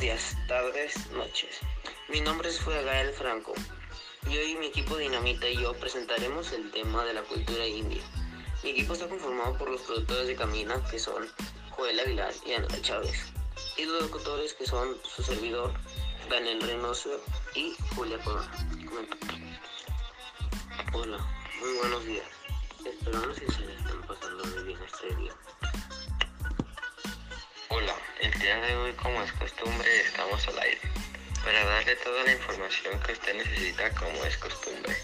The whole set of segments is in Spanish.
Días, tardes, noches. Mi nombre es Gael Franco y hoy mi equipo Dinamita y yo presentaremos el tema de la cultura india. Mi equipo está conformado por los productores de Camina, que son Joel Aguilar y Ana Chávez, y los locutores que son su servidor, Daniel Reynoso y Julia Corona. Hola, estamos al aire para darle toda la información que usted necesita como es costumbre.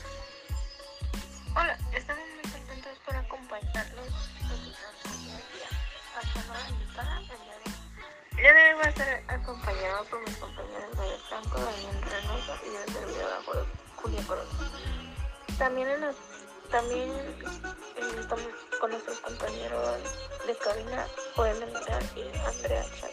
Hola, estamos muy contentos por acompañarlos el día estar acompañado por mis compañeros de Franco, Daniel Reynoso y el servidor Julia Corona. También, en los, también eh, con nuestros compañeros de cabina, Joel Mirar y Andrea Chávez.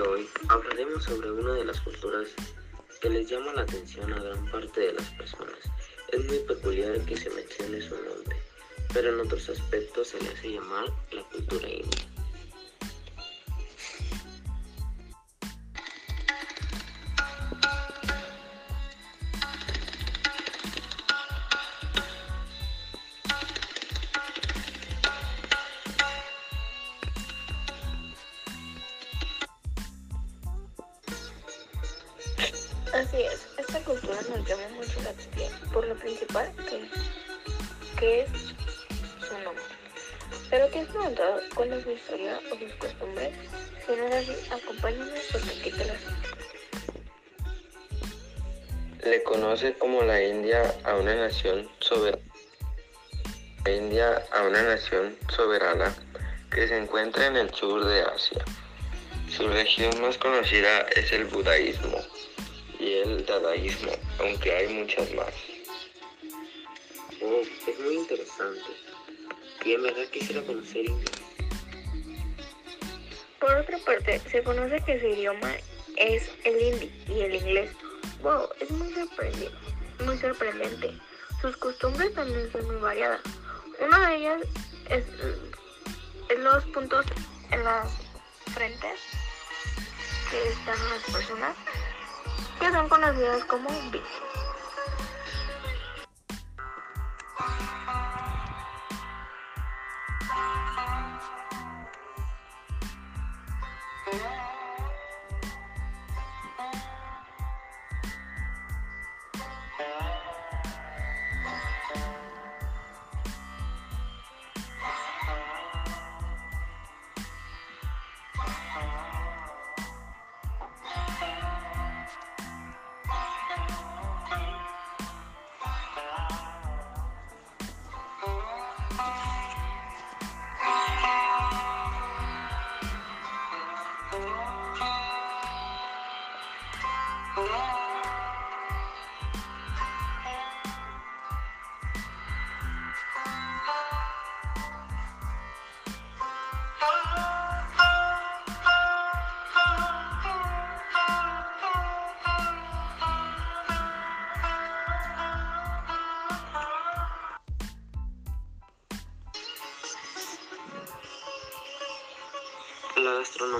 Hoy hablaremos sobre una de las culturas que les llama la atención a gran parte de las personas. Es muy peculiar que se mencione su nombre, pero en otros aspectos se le hace llamar la cultura india. Así es, esta cultura nos llama mucho la atención por lo principal que, que es su nombre. Pero que es preguntado cuál es su historia o sus costumbres. Si no es así, acompáñenos porque te las Le conoce como la India a una nación soberana. India a una nación soberana que se encuentra en el sur de Asia. Su región más conocida es el budaísmo dadaísmo, aunque hay muchas más. Oh, es muy interesante. Y en verdad quisiera conocer inglés. Por otra parte, se conoce que su idioma es el hindi y el inglés. Wow, es muy sorprendente. Muy sorprendente. Sus costumbres también son muy variadas. Una de ellas es, es los puntos en las frentes que están las personas son conocidas como bichos.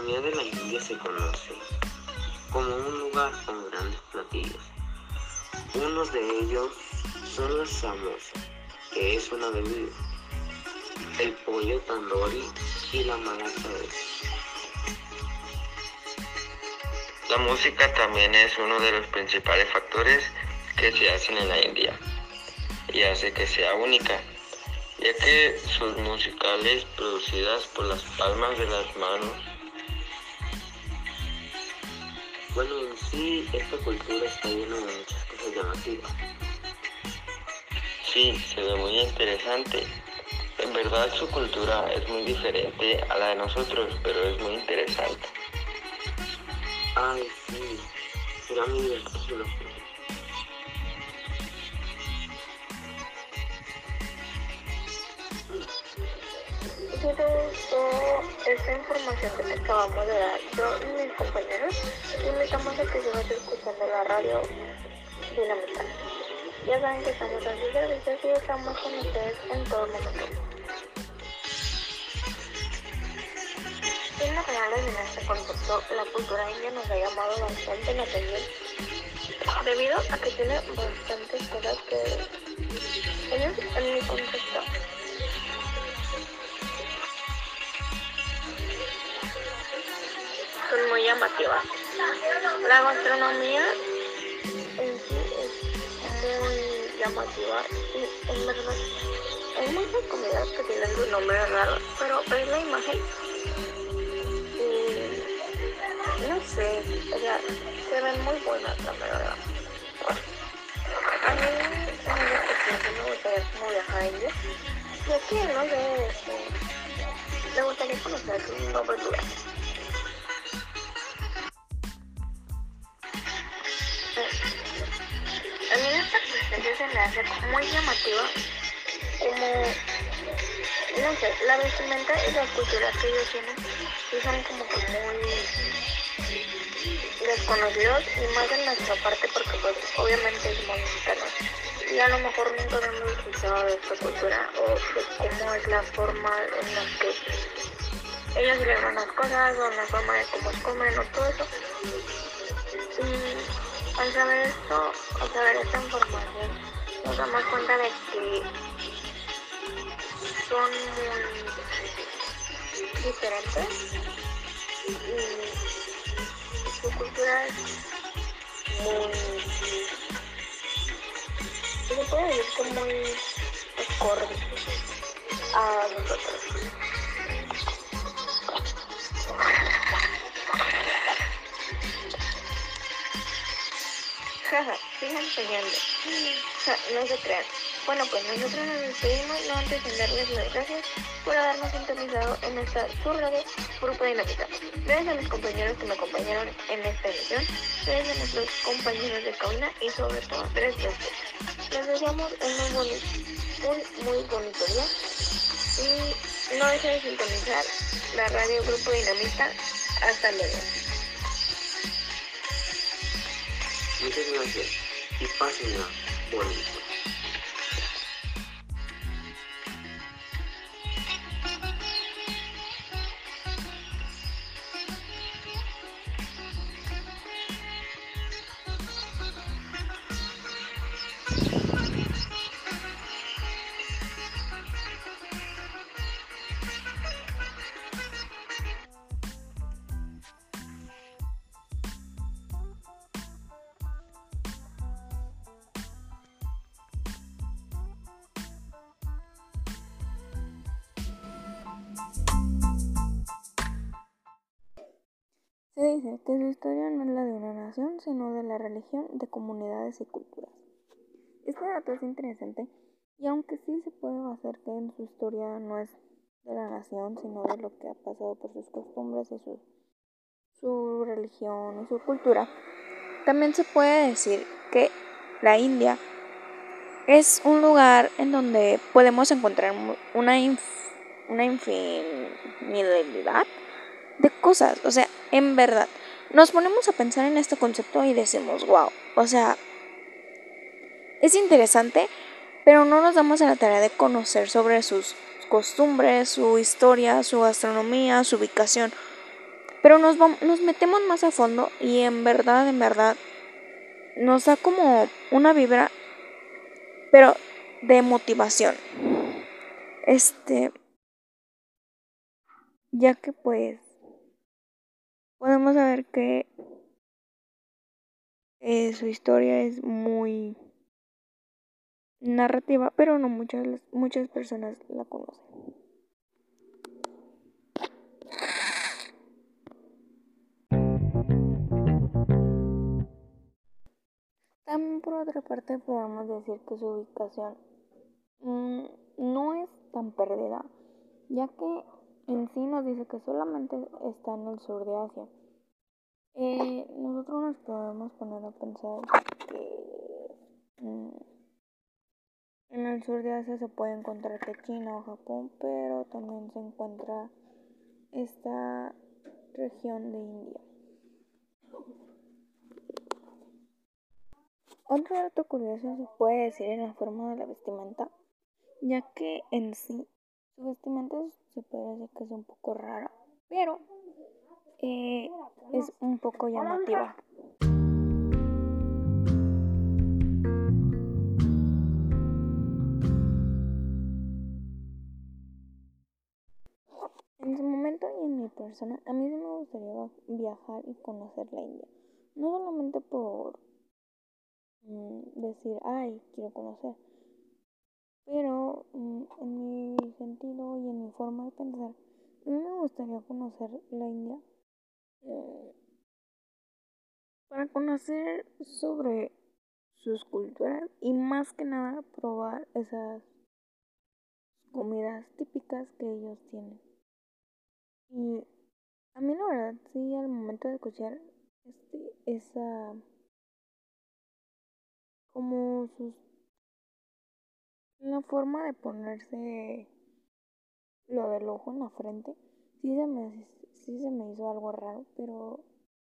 De la India se conoce como un lugar con grandes platillos. Unos de ellos son las samosas, que es una bebida, el pollo tandoori y la malasa La música también es uno de los principales factores que se hacen en la India y hace que sea única, ya que sus musicales producidas por las palmas de las manos Bueno, en sí, esta cultura está llena de muchas cosas llamativas. Sí, se ve muy interesante. En verdad su cultura es muy diferente a la de nosotros, pero es muy interesante. Ay, sí, será muy divertido. Si te gustó esta información que te acabamos de dar, yo la radio Dinamita. Ya saben que estamos a sus servicios y estamos con ustedes en todo momento. Siendo reales en este concepto, la cultura india nos ha llamado bastante la atención debido a que tiene bastantes cosas que ellos en mi concepto son muy llamativas. La gastronomía en sí es muy llamativa y en verdad hay muchas comidas que tienen un nombre raro, pero ves la imagen y no sé, o sea, se ven muy buenas la verdad. A mí me gustaría como viajar a India y aquí no sé, este, me gustaría conocer un nuevo lugar. Se me hace muy llamativa como, no sé, la vestimenta y la cultura que ellos tienen sí son como que muy desconocidos y más en nuestra parte porque pues obviamente somos mexicanos y a lo mejor nunca hemos escuchado de esta cultura o de cómo es la forma en la que ellos celebran las cosas o la forma de cómo comen o todo eso. Y al saber esto, al saber esta información, nos damos cuenta de que son muy diferentes y su cultura es muy, se puede decir que muy acorde a nosotros. Soñando. Ja, no se crean. Bueno, pues nosotros nos despedimos, no antes de darles las gracias por habernos sintonizado en esta radio Grupo Dinámica. Gracias a mis compañeros que me acompañaron en esta emisión, gracias a nuestros compañeros de cabina y sobre todo a ustedes. Les deseamos un muy un muy bonito día y no dejen de sintonizar la radio Grupo Dinamita. Hasta luego. Muchas gracias y pásenla bonito. Se dice que su historia no es la de una nación, sino de la religión, de comunidades y culturas. Este dato es interesante y aunque sí se puede hacer que su historia no es de la nación, sino de lo que ha pasado por sus costumbres y su, su religión y su cultura, también se puede decir que la India es un lugar en donde podemos encontrar una, inf una infinidad de cosas. O sea, en verdad, nos ponemos a pensar en este concepto y decimos, wow, o sea, es interesante, pero no nos damos a la tarea de conocer sobre sus costumbres, su historia, su gastronomía, su ubicación. Pero nos, nos metemos más a fondo y en verdad, en verdad, nos da como una vibra, pero de motivación. Este, ya que pues podemos saber que eh, su historia es muy narrativa, pero no muchas, muchas personas la conocen. También por otra parte podemos decir que su ubicación mm, no es tan perdida, ya que en sí nos dice que solamente está en el sur de Asia. Eh, nosotros nos podemos poner a pensar que mm, en el sur de Asia se puede encontrar China o Japón, pero también se encuentra esta región de India. Otro dato curioso se puede decir en la forma de la vestimenta, ya que en sí su vestimenta se decir que es un poco rara, pero eh, es un poco llamativa. En su momento y en mi persona, a mí sí me gustaría viajar y conocer la India. No solamente por mm, decir, ay, quiero conocer. Pero mm, en mi sentido y en mi forma de pensar, a mí me gustaría conocer la India eh, para conocer sobre sus culturas y más que nada probar esas comidas típicas que ellos tienen. Y a mí la verdad sí al momento de escuchar este, esa como sus la forma de ponerse lo del ojo en la frente sí se me sí se me hizo algo raro pero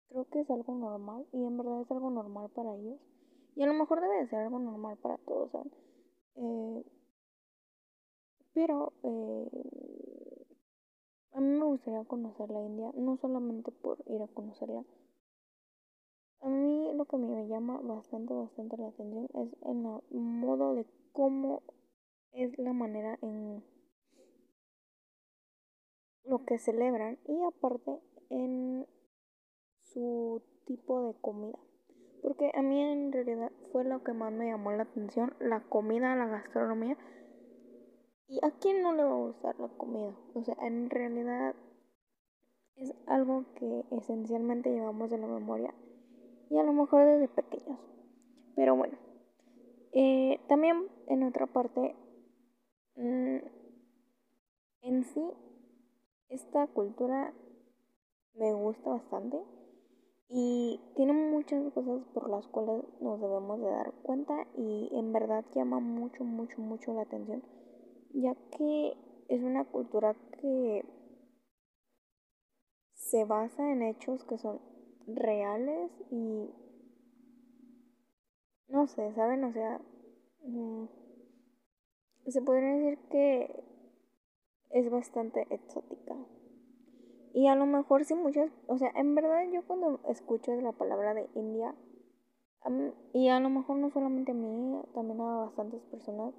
creo que es algo normal y en verdad es algo normal para ellos y a lo mejor debe de ser algo normal para todos. Eh, pero eh, a mí me gustaría conocer la India, no solamente por ir a conocerla. A mí lo que me llama bastante, bastante la atención es el modo de cómo es la manera en lo que celebran y aparte en su tipo de comida. Porque a mí en realidad fue lo que más me llamó la atención, la comida, la gastronomía ¿Y a quién no le va a gustar la comida? O sea, en realidad es algo que esencialmente llevamos en la memoria y a lo mejor desde pequeños. Pero bueno, eh, también en otra parte, en sí, esta cultura me gusta bastante y tiene muchas cosas por las cuales nos debemos de dar cuenta y en verdad llama mucho, mucho, mucho la atención ya que es una cultura que se basa en hechos que son reales y no sé, ¿saben? O sea, mm, se podría decir que es bastante exótica. Y a lo mejor sí muchas, o sea, en verdad yo cuando escucho la palabra de India, y a lo mejor no solamente a mí, también a bastantes personas,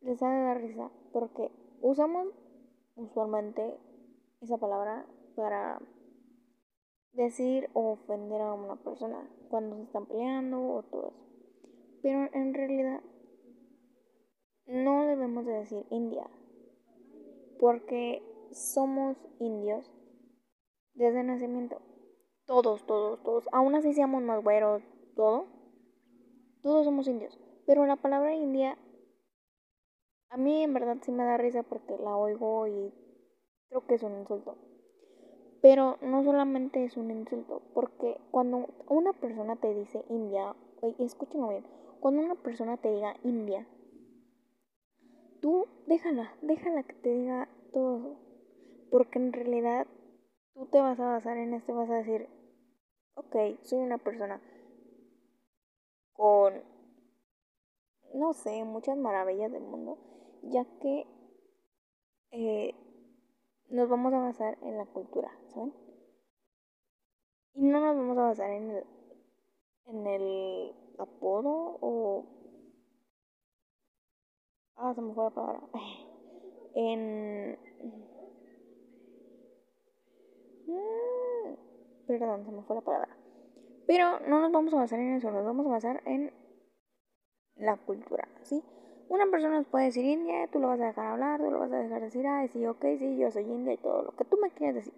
les ha de dar risa porque usamos usualmente esa palabra para decir o ofender a una persona cuando se están peleando o todo eso. Pero en realidad no debemos de decir India porque somos indios desde nacimiento. Todos, todos, todos. Aún así seamos más güeros, todo. Todos somos indios. Pero la palabra India a mí en verdad sí me da risa porque la oigo y creo que es un insulto. Pero no solamente es un insulto, porque cuando una persona te dice India, y escúchame bien, cuando una persona te diga India, tú déjala, déjala que te diga todo Porque en realidad tú te vas a basar en esto, vas a decir, ok, soy una persona con, no sé, muchas maravillas del mundo ya que eh, nos vamos a basar en la cultura, ¿saben? Y no nos vamos a basar en el, en el apodo o... Ah, se me fue la palabra. En... Mm, perdón, se me fue la palabra. Pero no nos vamos a basar en eso, nos vamos a basar en la cultura, ¿sí? Una persona nos puede decir india, tú lo vas a dejar hablar, tú lo vas a dejar decir, ay, sí, ok, sí, yo soy india y todo lo que tú me quieras decir.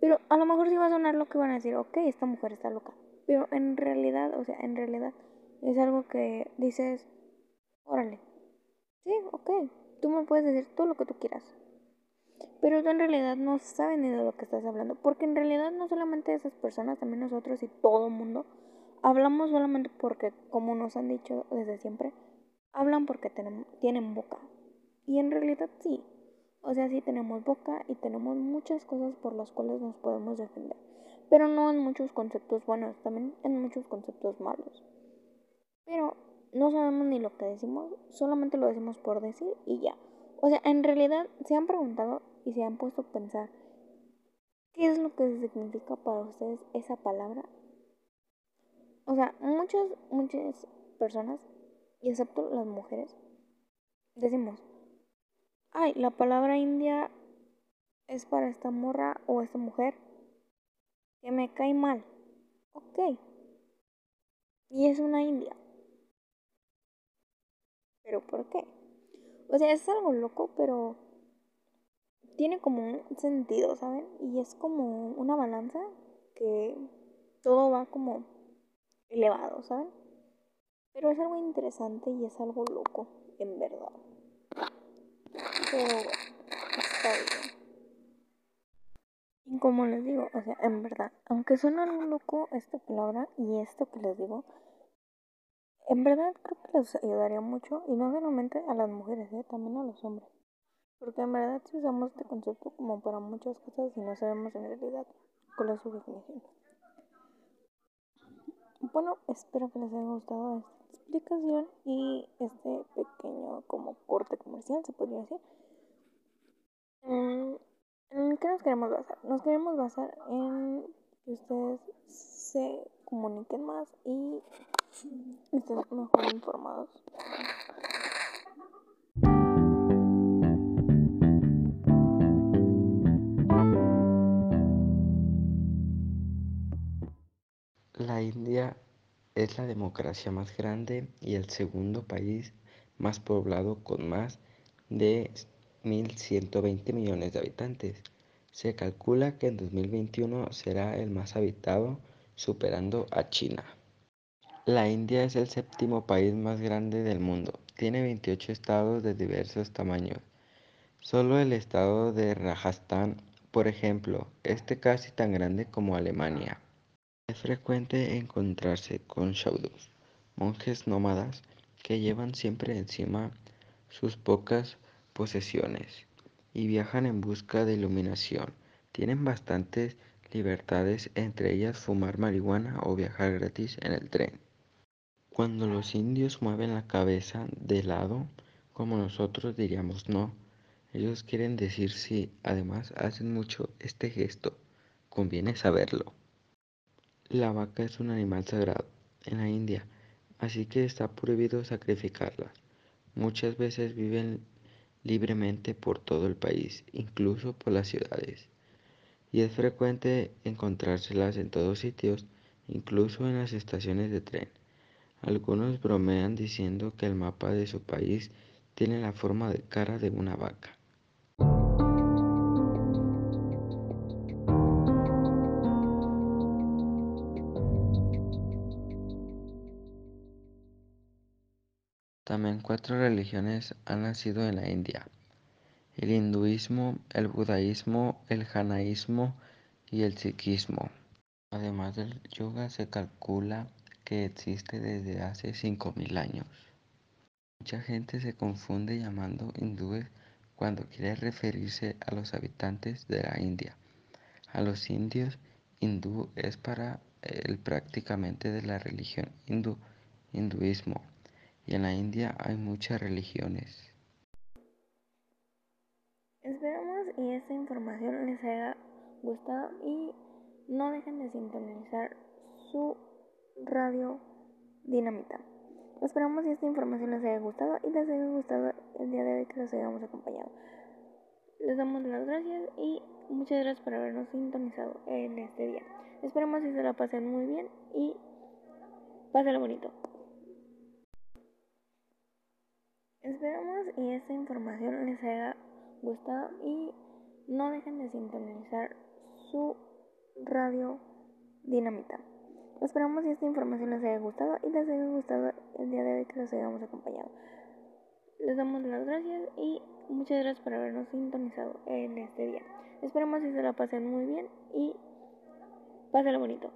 Pero a lo mejor sí va a sonar lo que van a decir, ok, esta mujer está loca. Pero en realidad, o sea, en realidad, Es algo que dices, órale, sí, ok, tú me puedes decir todo lo que tú quieras. Pero tú en realidad no sabes ni de lo que estás hablando. Porque en realidad no solamente esas personas, también nosotros y todo el mundo hablamos solamente porque, como nos han dicho desde siempre, hablan porque tienen boca. Y en realidad sí. O sea, sí tenemos boca y tenemos muchas cosas por las cuales nos podemos defender. Pero no en muchos conceptos buenos, también en muchos conceptos malos. Pero no sabemos ni lo que decimos, solamente lo decimos por decir y ya. O sea, en realidad se han preguntado y se han puesto a pensar qué es lo que significa para ustedes esa palabra. O sea, muchas, muchas personas, y excepto las mujeres, decimos, ay, la palabra india es para esta morra o esta mujer que me cae mal. Ok. Y es una india. ¿Pero por qué? O sea, es algo loco, pero tiene como un sentido, ¿saben? Y es como una balanza que todo va como elevado, ¿saben? Pero es algo interesante y es algo loco, en verdad. Pero está bien. Y como les digo, o sea, en verdad, aunque suena algo loco esta palabra y esto que les digo, en verdad creo que les ayudaría mucho, y no solamente a las mujeres, ¿eh? también a los hombres. Porque en verdad si usamos este concepto como para muchas cosas y no sabemos en realidad cuál es su definición. Bueno, espero que les haya gustado esta explicación y este pequeño como corte comercial, se podría decir. ¿En qué nos queremos basar? Nos queremos basar en que ustedes se comuniquen más y estén mejor informados. La India es la democracia más grande y el segundo país más poblado con más de 1.120 millones de habitantes. Se calcula que en 2021 será el más habitado, superando a China. La India es el séptimo país más grande del mundo. Tiene 28 estados de diversos tamaños. Solo el estado de Rajasthan, por ejemplo, es casi tan grande como Alemania. Es frecuente encontrarse con shaudus, monjes nómadas que llevan siempre encima sus pocas posesiones y viajan en busca de iluminación. Tienen bastantes libertades, entre ellas fumar marihuana o viajar gratis en el tren. Cuando los indios mueven la cabeza de lado, como nosotros diríamos no, ellos quieren decir sí, además hacen mucho este gesto, conviene saberlo. La vaca es un animal sagrado en la India, así que está prohibido sacrificarla. Muchas veces viven libremente por todo el país, incluso por las ciudades. Y es frecuente encontrárselas en todos sitios, incluso en las estaciones de tren. Algunos bromean diciendo que el mapa de su país tiene la forma de cara de una vaca. También cuatro religiones han nacido en la India. El hinduismo, el budaísmo, el janaísmo y el sikhismo. Además del yoga se calcula que existe desde hace 5.000 años. Mucha gente se confunde llamando hindúes cuando quiere referirse a los habitantes de la India. A los indios, hindú es para el prácticamente de la religión hindú, hinduismo, y en la India hay muchas religiones. Esperamos y esta información les haya gustado y no dejen de sintonizar su radio dinamita. Esperamos que esta información les haya gustado y les haya gustado el día de hoy que los hayamos acompañado. Les damos las gracias y muchas gracias por habernos sintonizado en este día. Esperamos que se la pasen muy bien y pásenlo bonito. Esperamos y esta información les haya gustado y no dejen de sintonizar su radio dinamita. Esperamos que esta información les haya gustado y les haya gustado el día de hoy que los hayamos acompañado. Les damos las gracias y muchas gracias por habernos sintonizado en este día. Esperamos que se la pasen muy bien y pásenlo bonito.